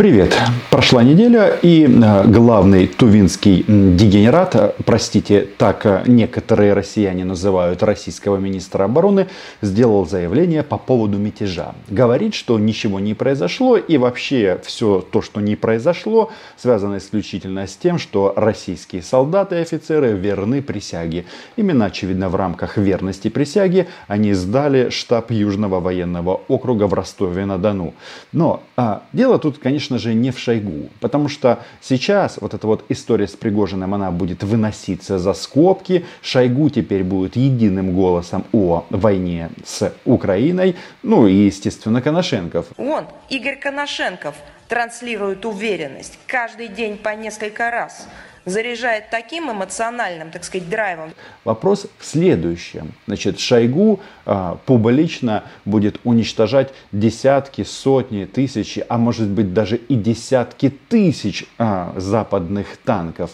Привет! Прошла неделя, и э, главный тувинский дегенерат, э, простите, так э, некоторые россияне называют российского министра обороны, сделал заявление по поводу мятежа. Говорит, что ничего не произошло, и вообще все то, что не произошло, связано исключительно с тем, что российские солдаты и офицеры верны присяге. Именно, очевидно, в рамках верности присяги они сдали штаб Южного военного округа в Ростове-на-Дону. Но а, дело тут, конечно, конечно же, не в Шойгу. Потому что сейчас вот эта вот история с Пригожиным, она будет выноситься за скобки. Шойгу теперь будет единым голосом о войне с Украиной. Ну и, естественно, Коношенков. Он, Игорь Коношенков, транслирует уверенность каждый день по несколько раз заряжает таким эмоциональным, так сказать, драйвом. Вопрос в следующем. Значит, Шойгу а, публично будет уничтожать десятки, сотни, тысячи, а может быть даже и десятки тысяч а, западных танков.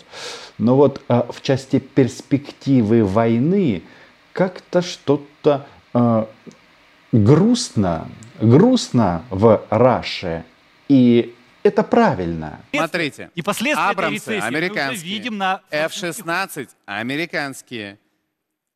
Но вот а, в части перспективы войны как-то что-то а, грустно, грустно в Раше. И это правильно. Смотрите, и последствия Абрамсы этой американские, мы уже видим на... F-16 американские,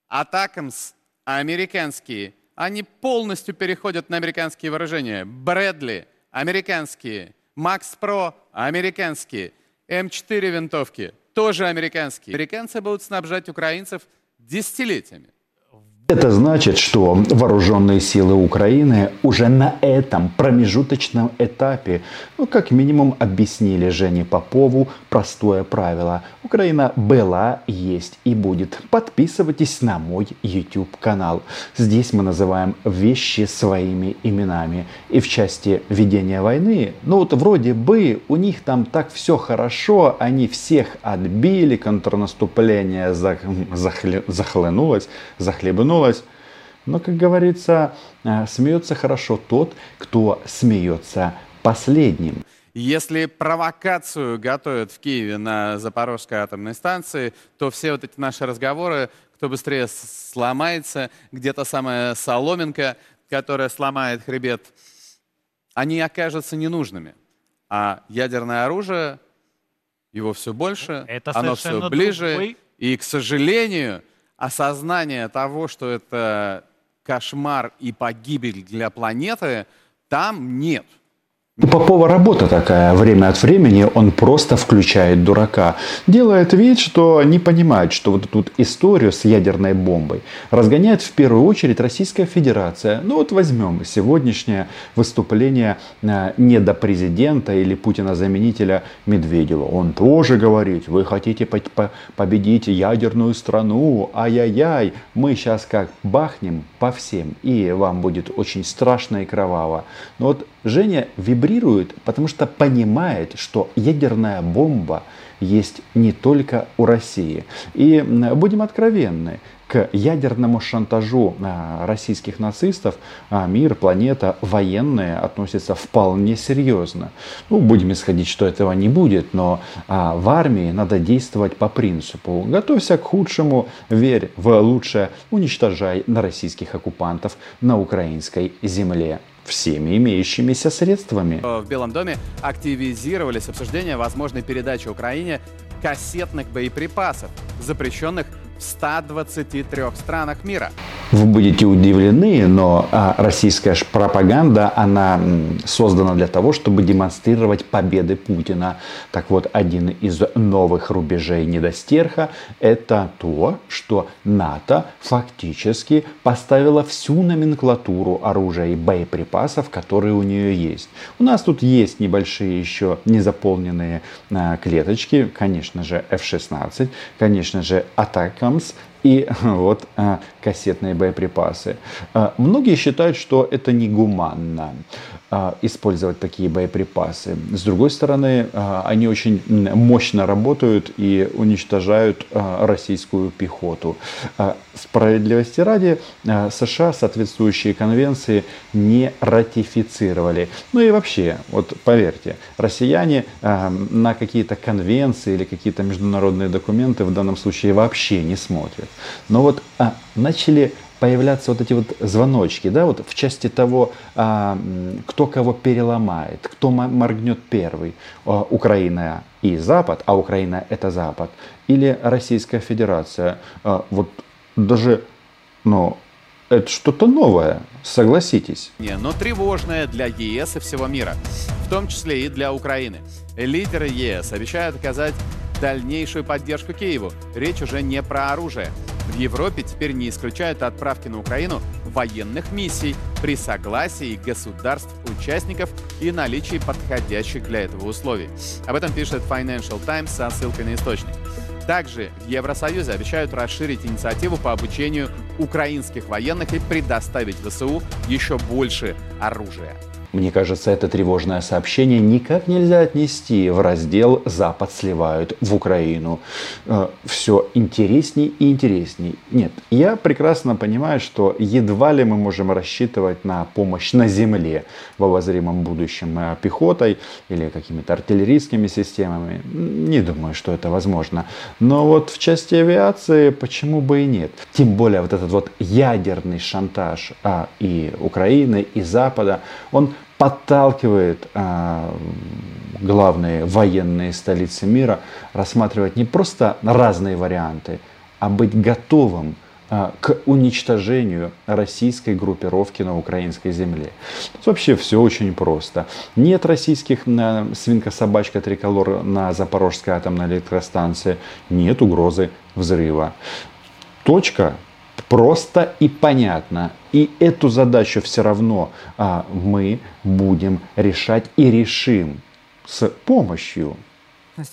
Атакамс американские, они полностью переходят на американские вооружения. Брэдли американские, Макс Про американские, М4 винтовки тоже американские. Американцы будут снабжать украинцев десятилетиями. Это значит, что вооруженные силы Украины уже на этом промежуточном этапе, ну, как минимум, объяснили Жене Попову простое правило. Украина была, есть и будет. Подписывайтесь на мой YouTube канал. Здесь мы называем вещи своими именами. И в части ведения войны, ну вот вроде бы у них там так все хорошо, они всех отбили, контрнаступление захле, захлынулось, захлебнулось смеялась. Но, как говорится, э, смеется хорошо тот, кто смеется последним. Если провокацию готовят в Киеве на Запорожской атомной станции, то все вот эти наши разговоры, кто быстрее сломается, где-то самая соломинка, которая сломает хребет, они окажутся ненужными. А ядерное оружие, его все больше, Это оно все ближе. Другой... И, к сожалению, осознание того, что это кошмар и погибель для планеты, там нет. У Попова работа такая. Время от времени он просто включает дурака. Делает вид, что не понимает, что вот эту историю с ядерной бомбой разгоняет в первую очередь Российская Федерация. Ну вот возьмем сегодняшнее выступление э, недопрезидента или Путина-заменителя Медведева. Он тоже говорит, вы хотите победить ядерную страну, ай-яй-яй, мы сейчас как бахнем по всем, и вам будет очень страшно и кроваво. Но вот Женя вибрирует, потому что понимает, что ядерная бомба есть не только у России. И будем откровенны, к ядерному шантажу а, российских нацистов а, мир, планета, военные относятся вполне серьезно. Ну, будем исходить, что этого не будет, но а, в армии надо действовать по принципу «готовься к худшему, верь в лучшее, уничтожай на российских оккупантов на украинской земле» всеми имеющимися средствами. В Белом доме активизировались обсуждения возможной передачи Украине кассетных боеприпасов, запрещенных в 123 странах мира. Вы будете удивлены, но а, российская пропаганда, она создана для того, чтобы демонстрировать победы Путина. Так вот, один из новых рубежей недостерха – это то, что НАТО фактически поставила всю номенклатуру оружия и боеприпасов, которые у нее есть. У нас тут есть небольшие еще незаполненные а, клеточки, конечно же, F-16, конечно же, Атака Abrams и вот а, кассетные боеприпасы. А, многие считают, что это негуманно использовать такие боеприпасы. С другой стороны, они очень мощно работают и уничтожают российскую пехоту. Справедливости ради, США соответствующие конвенции не ратифицировали. Ну и вообще, вот поверьте, россияне на какие-то конвенции или какие-то международные документы в данном случае вообще не смотрят. Но вот а, начали появляться вот эти вот звоночки, да, вот в части того, а, кто кого переломает, кто моргнет первый, а, Украина и Запад, а Украина это Запад, или Российская Федерация. А, вот даже, ну, это что-то новое, согласитесь. Не, но тревожное для ЕС и всего мира, в том числе и для Украины. Лидеры ЕС обещают оказать дальнейшую поддержку Киеву. Речь уже не про оружие. В Европе теперь не исключают отправки на Украину военных миссий при согласии государств-участников и наличии подходящих для этого условий. Об этом пишет Financial Times со ссылкой на источник. Также в Евросоюзе обещают расширить инициативу по обучению украинских военных и предоставить ВСУ еще больше оружия. Мне кажется, это тревожное сообщение никак нельзя отнести в раздел «Запад сливают в Украину». Э, Все интересней и интересней. Нет, я прекрасно понимаю, что едва ли мы можем рассчитывать на помощь на земле в обозримом будущем пехотой или какими-то артиллерийскими системами. Не думаю, что это возможно. Но вот в части авиации почему бы и нет. Тем более вот этот вот ядерный шантаж а, и Украины, и Запада, он подталкивает а, главные военные столицы мира рассматривать не просто разные варианты, а быть готовым а, к уничтожению российской группировки на украинской земле. Тут вообще все очень просто. Нет российских а, свинка-собачка триколор на Запорожской атомной электростанции, нет угрозы взрыва. Точка просто и понятно. И эту задачу все равно а, мы будем решать и решим с помощью.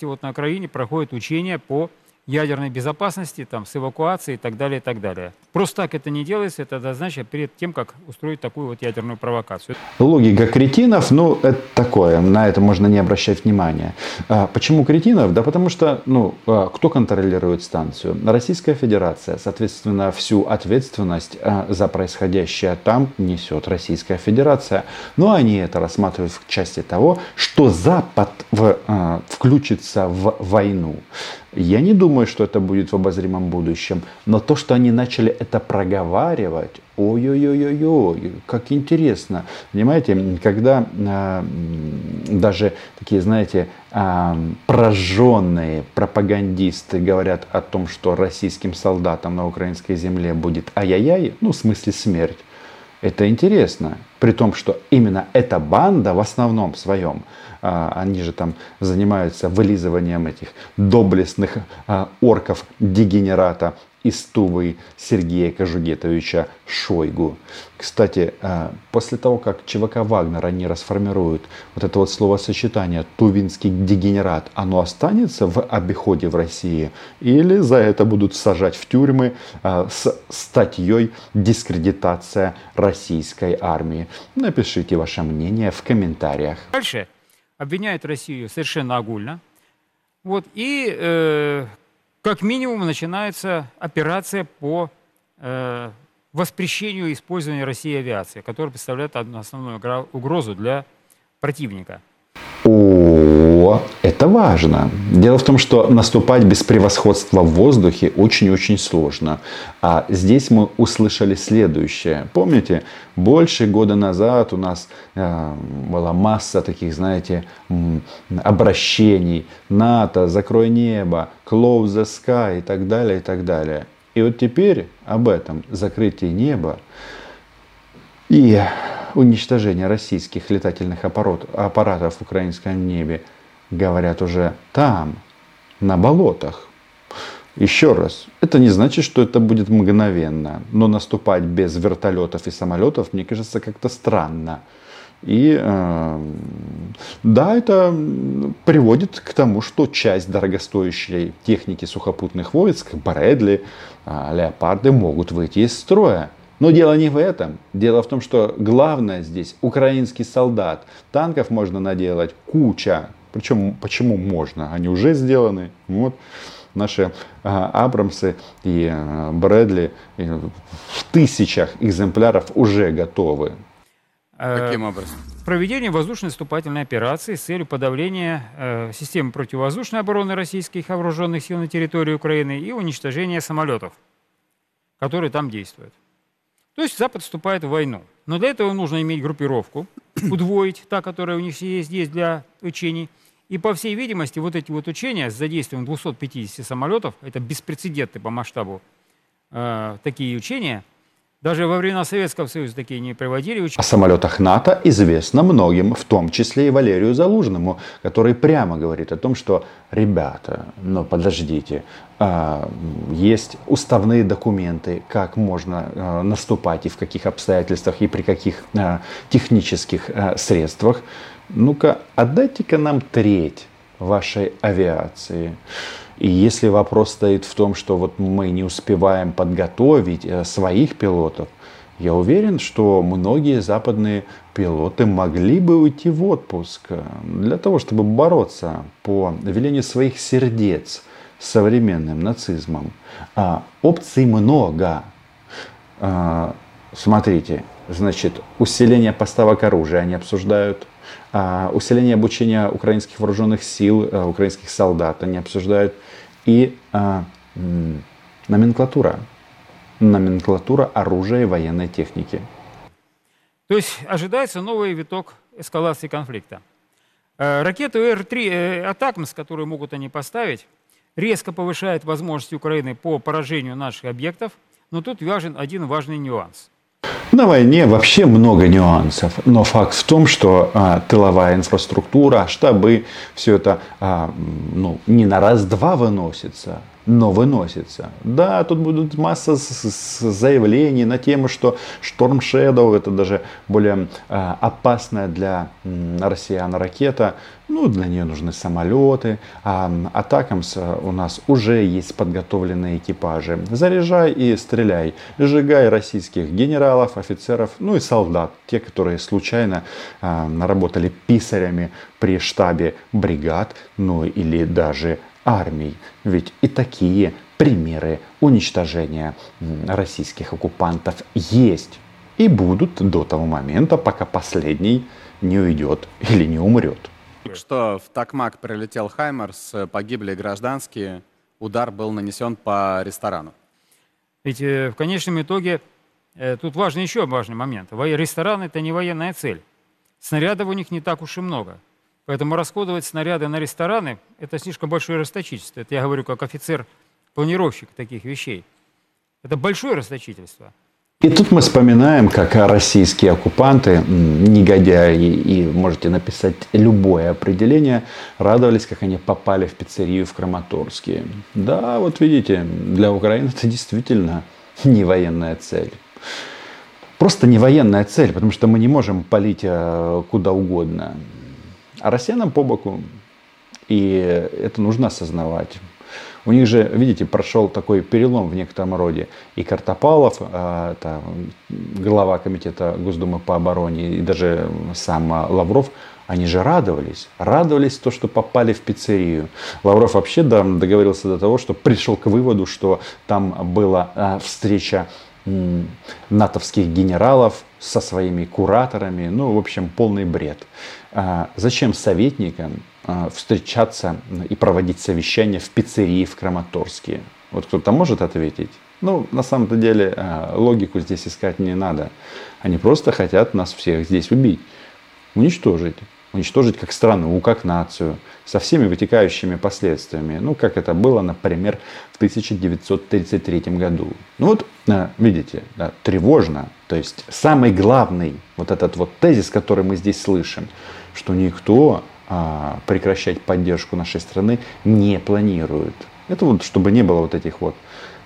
Вот на Украине проходят учения по ядерной безопасности, там, с эвакуацией и так далее, и так далее. Просто так это не делается, это однозначно перед тем, как устроить такую вот ядерную провокацию. Логика кретинов, ну, это такое, на это можно не обращать внимания. А почему кретинов? Да потому что, ну, а, кто контролирует станцию? Российская Федерация. Соответственно, всю ответственность а, за происходящее там несет Российская Федерация. Но они это рассматривают в части того, что Запад в, включится в войну. Я не думаю, что это будет в обозримом будущем, но то, что они начали это проговаривать, ой-ой-ой-ой, как интересно. Понимаете, когда э, даже такие, знаете, э, прожженные пропагандисты говорят о том, что российским солдатам на украинской земле будет ай-яй-яй, ну, в смысле смерть, это интересно. При том, что именно эта банда в основном своем, а, они же там занимаются вылизыванием этих доблестных а, орков дегенерата из Тувы Сергея Кожугетовича Шойгу. Кстати, а, после того, как ЧВК Вагнер они расформируют вот это вот словосочетание «тувинский дегенерат», оно останется в обиходе в России или за это будут сажать в тюрьмы с статьей «Дискредитация российской армии»? Напишите ваше мнение в комментариях. Дальше обвиняют Россию совершенно огульно. Вот, и э, как минимум начинается операция по э, воспрещению использования России авиации, которая представляет основную угрозу для противника. Это важно. Дело в том, что наступать без превосходства в воздухе очень-очень сложно. А здесь мы услышали следующее. Помните, больше года назад у нас э, была масса таких, знаете, обращений. НАТО, закрой небо, close the sky и так далее, и так далее. И вот теперь об этом закрытии неба и уничтожение российских летательных аппаратов в украинском небе говорят уже там, на болотах. Еще раз, это не значит, что это будет мгновенно, но наступать без вертолетов и самолетов, мне кажется, как-то странно. И э, да, это приводит к тому, что часть дорогостоящей техники сухопутных войск, Брэдли, э, Леопарды могут выйти из строя. Но дело не в этом. Дело в том, что главное здесь украинский солдат. Танков можно наделать куча. Причем почему можно? Они уже сделаны. Вот наши а, Абрамсы и а, Брэдли и в тысячах экземпляров уже готовы. Э, Каким образом? Проведение воздушно-наступательной операции с целью подавления э, системы противовоздушной обороны российских вооруженных сил на территории Украины и уничтожения самолетов, которые там действуют. То есть Запад вступает в войну. Но для этого нужно иметь группировку, удвоить та, которая у них есть, есть для учений. И, по всей видимости, вот эти вот учения с задействием 250 самолетов, это беспрецедентные по масштабу э, такие учения – даже во времена Советского Союза такие не проводили. О самолетах НАТО известно многим, в том числе и Валерию Залужному, который прямо говорит о том, что, ребята, но подождите, а, есть уставные документы, как можно а, наступать и в каких обстоятельствах и при каких а, технических средствах. Ну-ка, отдайте-ка нам треть вашей авиации. И если вопрос стоит в том, что вот мы не успеваем подготовить э, своих пилотов, я уверен, что многие западные пилоты могли бы уйти в отпуск э, для того, чтобы бороться по велению своих сердец с современным нацизмом. А, опций много. А, смотрите, значит, усиление поставок оружия они обсуждают, усиление обучения украинских вооруженных сил, э, украинских солдат они обсуждают, и а, номенклатура. Номенклатура оружия и военной техники. То есть ожидается новый виток эскалации конфликта. Э, ракету Р-3 э, «Атакмс», которую могут они поставить, резко повышает возможности Украины по поражению наших объектов, но тут важен один важный нюанс – на войне вообще много нюансов, но факт в том, что а, тыловая инфраструктура, штабы, все это а, ну, не на раз-два выносится, но выносится. Да, тут будут масса заявлений на тему, что Storm Shadow это даже более э, опасная для э, россиян ракета. Ну, для нее нужны самолеты. А Атакамс у нас уже есть подготовленные экипажи. Заряжай и стреляй. Сжигай российских генералов, офицеров, ну и солдат. Те, которые случайно э, работали писарями при штабе бригад, ну или даже армий. Ведь и такие примеры уничтожения российских оккупантов есть и будут до того момента, пока последний не уйдет или не умрет. Что в Такмак прилетел Хаймерс, погибли гражданские, удар был нанесен по ресторану. Ведь э, в конечном итоге э, тут важный еще важный момент. Ресторан это не военная цель. Снарядов у них не так уж и много. Поэтому расходовать снаряды на рестораны – это слишком большое расточительство. Это я говорю как офицер-планировщик таких вещей. Это большое расточительство. И тут мы вспоминаем, как российские оккупанты, негодяи, и можете написать любое определение, радовались, как они попали в пиццерию в Краматорске. Да, вот видите, для Украины это действительно не военная цель. Просто не военная цель, потому что мы не можем палить э, куда угодно. А россиянам по боку. И это нужно осознавать. У них же, видите, прошел такой перелом в некотором роде. И Картопалов, а, это глава комитета Госдумы по обороне, и даже сам Лавров, они же радовались. Радовались то, что попали в пиццерию. Лавров вообще договорился до того, что пришел к выводу, что там была а, встреча натовских генералов со своими кураторами. Ну, в общем, полный бред. А, зачем советникам а, встречаться и проводить совещания в пиццерии в Краматорске? Вот кто-то может ответить? Ну, на самом-то деле, а, логику здесь искать не надо. Они просто хотят нас всех здесь убить, уничтожить уничтожить как страну, как нацию, со всеми вытекающими последствиями. Ну, как это было, например, в 1933 году. Ну вот, э, видите, да, тревожно. То есть самый главный вот этот вот тезис, который мы здесь слышим, что никто а, прекращать поддержку нашей страны не планирует. Это вот, чтобы не было вот этих вот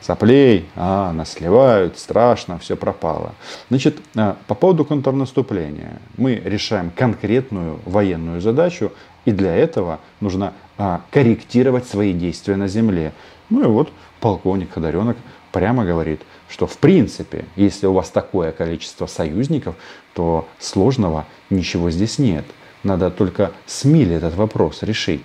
соплей, а, нас сливают, страшно, все пропало. Значит, а, по поводу контрнаступления. Мы решаем конкретную военную задачу, и для этого нужно а, корректировать свои действия на земле. Ну и вот полковник Ходоренок прямо говорит, что в принципе, если у вас такое количество союзников, то сложного ничего здесь нет. Надо только с этот вопрос решить.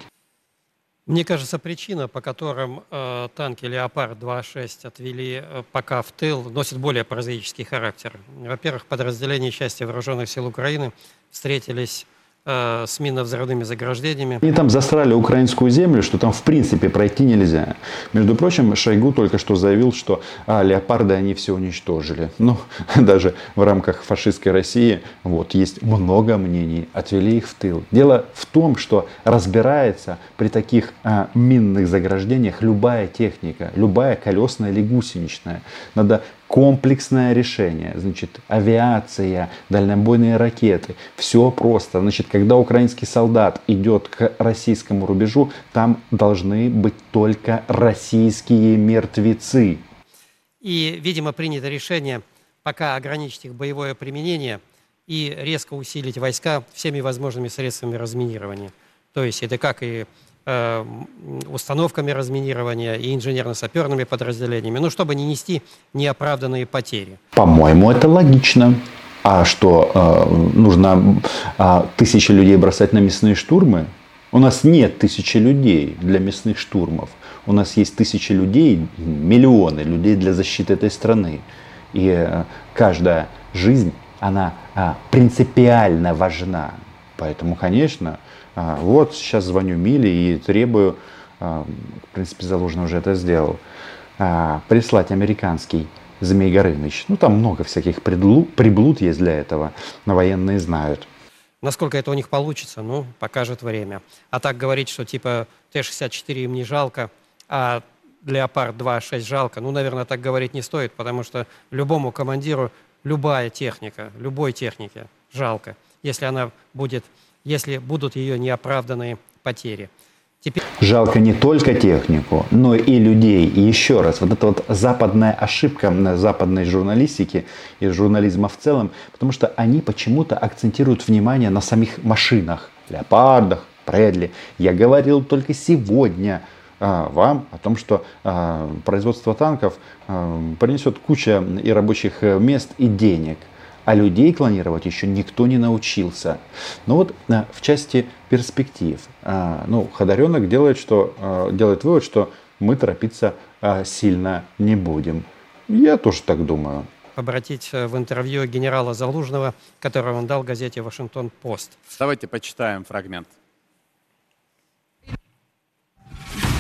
Мне кажется, причина, по которым э, танки «Леопард 2.6» отвели э, пока в тыл, носит более прозаический характер. Во-первых, подразделения части вооруженных сил Украины встретились с минно-взрывными заграждениями. Они там засрали украинскую землю, что там в принципе пройти нельзя. Между прочим, Шойгу только что заявил, что а, леопарды они все уничтожили. Ну, даже в рамках фашистской России вот, есть много мнений, отвели их в тыл. Дело в том, что разбирается при таких а, минных заграждениях любая техника, любая колесная или гусеничная. Надо комплексное решение. Значит, авиация, дальнобойные ракеты. Все просто. Значит, когда украинский солдат идет к российскому рубежу, там должны быть только российские мертвецы. И, видимо, принято решение пока ограничить их боевое применение и резко усилить войска всеми возможными средствами разминирования. То есть это как и Э, установками разминирования и инженерно-саперными подразделениями, ну, чтобы не нести неоправданные потери. По-моему, это логично. А что, э, нужно э, тысячи людей бросать на мясные штурмы? У нас нет тысячи людей для мясных штурмов. У нас есть тысячи людей, миллионы людей для защиты этой страны. И э, каждая жизнь, она э, принципиально важна. Поэтому, конечно, а, вот сейчас звоню Миле и требую, а, в принципе, Залужный уже это сделал, а, прислать американский Змей Горыныч. Ну, там много всяких приблуд, приблуд есть для этого, но военные знают. Насколько это у них получится, ну, покажет время. А так говорить, что типа Т-64 им не жалко, а Леопард 2.6 жалко, ну, наверное, так говорить не стоит, потому что любому командиру любая техника, любой технике жалко, если она будет если будут ее неоправданные потери. Теперь... Жалко не только технику, но и людей. И еще раз, вот это вот западная ошибка на западной журналистики и журнализма в целом, потому что они почему-то акцентируют внимание на самих машинах, леопардах, Брэдли. Я говорил только сегодня а, вам о том, что а, производство танков а, принесет куча и рабочих мест, и денег – а людей клонировать еще никто не научился. Но вот э, в части перспектив, э, ну, Ходоренок делает, что, э, делает вывод, что мы торопиться сильно не будем. Я тоже так думаю. Обратить в интервью генерала Залужного, которое он дал газете «Вашингтон-Пост». Давайте почитаем фрагмент.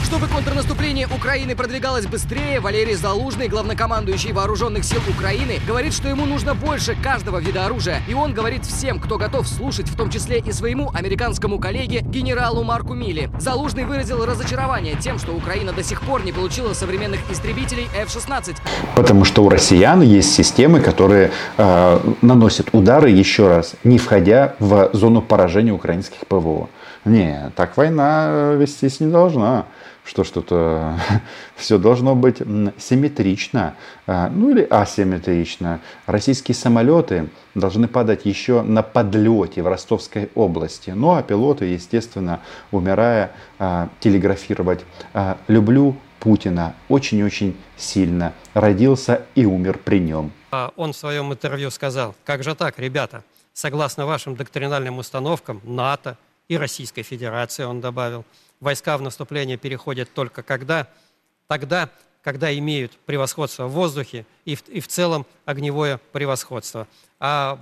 Чтобы контрнаступление Украины продвигалось быстрее, Валерий Залужный, главнокомандующий вооруженных сил Украины, говорит, что ему нужно больше каждого вида оружия. И он говорит всем, кто готов слушать, в том числе и своему американскому коллеге, генералу Марку Милли. Залужный выразил разочарование тем, что Украина до сих пор не получила современных истребителей F-16. Потому что у россиян есть системы, которые э, наносят удары, еще раз, не входя в зону поражения украинских ПВО. Не, так война вестись не должна что что-то все должно быть симметрично, а, ну или асимметрично. Российские самолеты должны падать еще на подлете в Ростовской области. Ну а пилоты, естественно, умирая, а, телеграфировать. А, люблю Путина очень-очень сильно. Родился и умер при нем. Он в своем интервью сказал, как же так, ребята, согласно вашим доктринальным установкам НАТО и Российской Федерации, он добавил, войска в наступление переходят только когда? Тогда, когда имеют превосходство в воздухе и в, и в целом огневое превосходство. А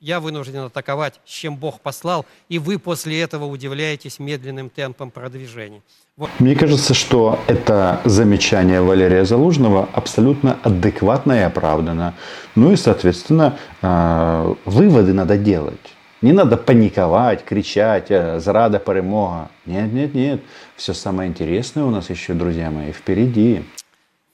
я вынужден атаковать, с чем Бог послал, и вы после этого удивляетесь медленным темпом продвижения. Вот. Мне кажется, что это замечание Валерия Залужного абсолютно адекватно и оправдано. Ну и, соответственно, а, выводы надо делать. Не надо паниковать, кричать, э, зрада, перемога. Нет, нет, нет. Все самое интересное у нас еще, друзья мои, впереди.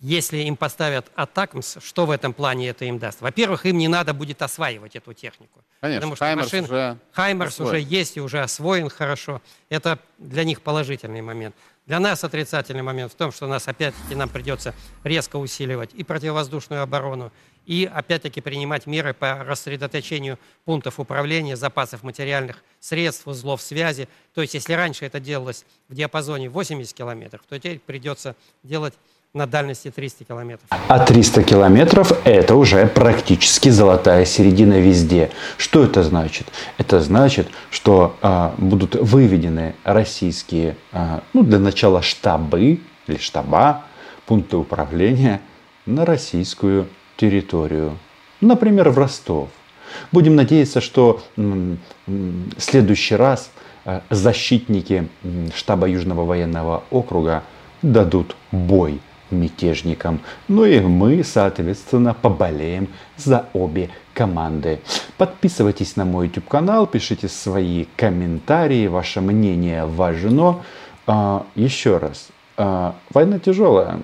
Если им поставят атакмс, что в этом плане это им даст? Во-первых, им не надо будет осваивать эту технику. Конечно, потому что Хаймерс, машин, уже, Хаймерс уже есть и уже освоен хорошо. Это для них положительный момент. Для нас отрицательный момент в том, что нас опять-таки нам придется резко усиливать и противовоздушную оборону, и опять-таки принимать меры по рассредоточению пунктов управления, запасов материальных средств, узлов связи. То есть если раньше это делалось в диапазоне 80 километров, то теперь придется делать на дальности 300 километров. А 300 километров – это уже практически золотая середина везде. Что это значит? Это значит, что а, будут выведены российские, а, ну, для начала штабы или штаба, пункты управления на российскую территорию. Например, в Ростов. Будем надеяться, что в следующий раз э, защитники штаба Южного военного округа дадут бой мятежникам. Ну и мы, соответственно, поболеем за обе команды. Подписывайтесь на мой YouTube канал, пишите свои комментарии, ваше мнение важно. А, еще раз, а, война тяжелая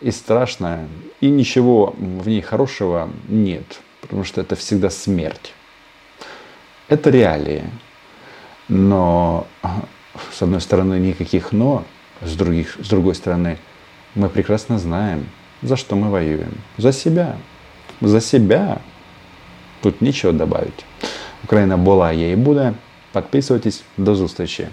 и страшная, и ничего в ней хорошего нет, потому что это всегда смерть. Это реалии. Но с одной стороны никаких но, с, других, с другой стороны мы прекрасно знаем, за что мы воюем. За себя. За себя. Тут нечего добавить. Украина была, я и буду. Подписывайтесь. До зустрічі.